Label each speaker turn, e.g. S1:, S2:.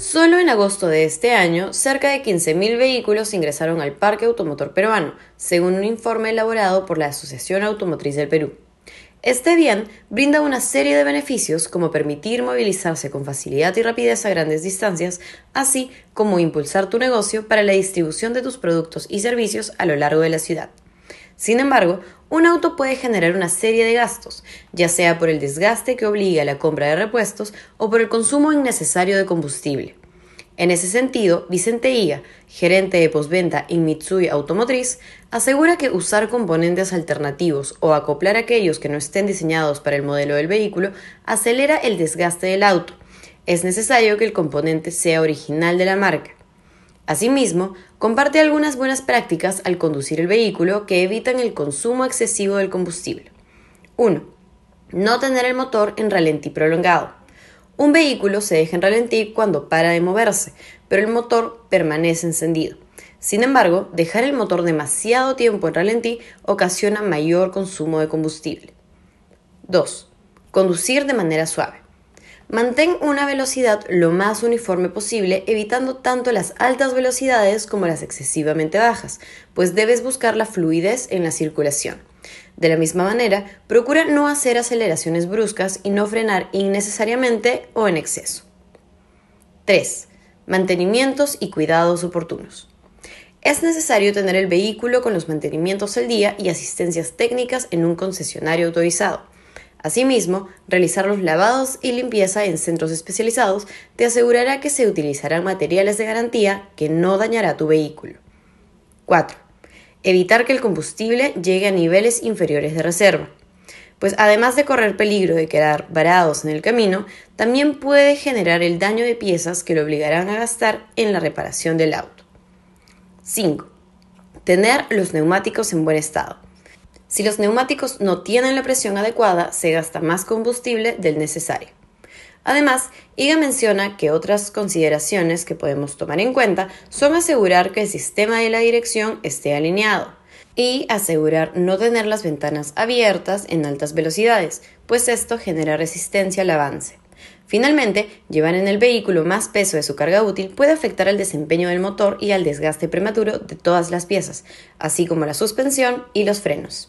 S1: Solo en agosto de este año, cerca de 15.000 vehículos ingresaron al parque automotor peruano, según un informe elaborado por la Asociación Automotriz del Perú. Este bien brinda una serie de beneficios como permitir movilizarse con facilidad y rapidez a grandes distancias, así como impulsar tu negocio para la distribución de tus productos y servicios a lo largo de la ciudad. Sin embargo, un auto puede generar una serie de gastos, ya sea por el desgaste que obliga a la compra de repuestos o por el consumo innecesario de combustible. En ese sentido, Vicente Iga, gerente de postventa en Mitsui Automotriz, asegura que usar componentes alternativos o acoplar aquellos que no estén diseñados para el modelo del vehículo acelera el desgaste del auto. Es necesario que el componente sea original de la marca. Asimismo, comparte algunas buenas prácticas al conducir el vehículo que evitan el consumo excesivo del combustible. 1. No tener el motor en ralentí prolongado. Un vehículo se deja en ralentí cuando para de moverse, pero el motor permanece encendido. Sin embargo, dejar el motor demasiado tiempo en ralentí ocasiona mayor consumo de combustible. 2. Conducir de manera suave. Mantén una velocidad lo más uniforme posible, evitando tanto las altas velocidades como las excesivamente bajas, pues debes buscar la fluidez en la circulación. De la misma manera, procura no hacer aceleraciones bruscas y no frenar innecesariamente o en exceso. 3. Mantenimientos y cuidados oportunos. Es necesario tener el vehículo con los mantenimientos al día y asistencias técnicas en un concesionario autorizado. Asimismo, realizar los lavados y limpieza en centros especializados te asegurará que se utilizarán materiales de garantía que no dañará tu vehículo. 4. Evitar que el combustible llegue a niveles inferiores de reserva. Pues además de correr peligro de quedar varados en el camino, también puede generar el daño de piezas que lo obligarán a gastar en la reparación del auto. 5. Tener los neumáticos en buen estado. Si los neumáticos no tienen la presión adecuada, se gasta más combustible del necesario. Además, IGA menciona que otras consideraciones que podemos tomar en cuenta son asegurar que el sistema de la dirección esté alineado y asegurar no tener las ventanas abiertas en altas velocidades, pues esto genera resistencia al avance. Finalmente, llevar en el vehículo más peso de su carga útil puede afectar al desempeño del motor y al desgaste prematuro de todas las piezas, así como la suspensión y los frenos.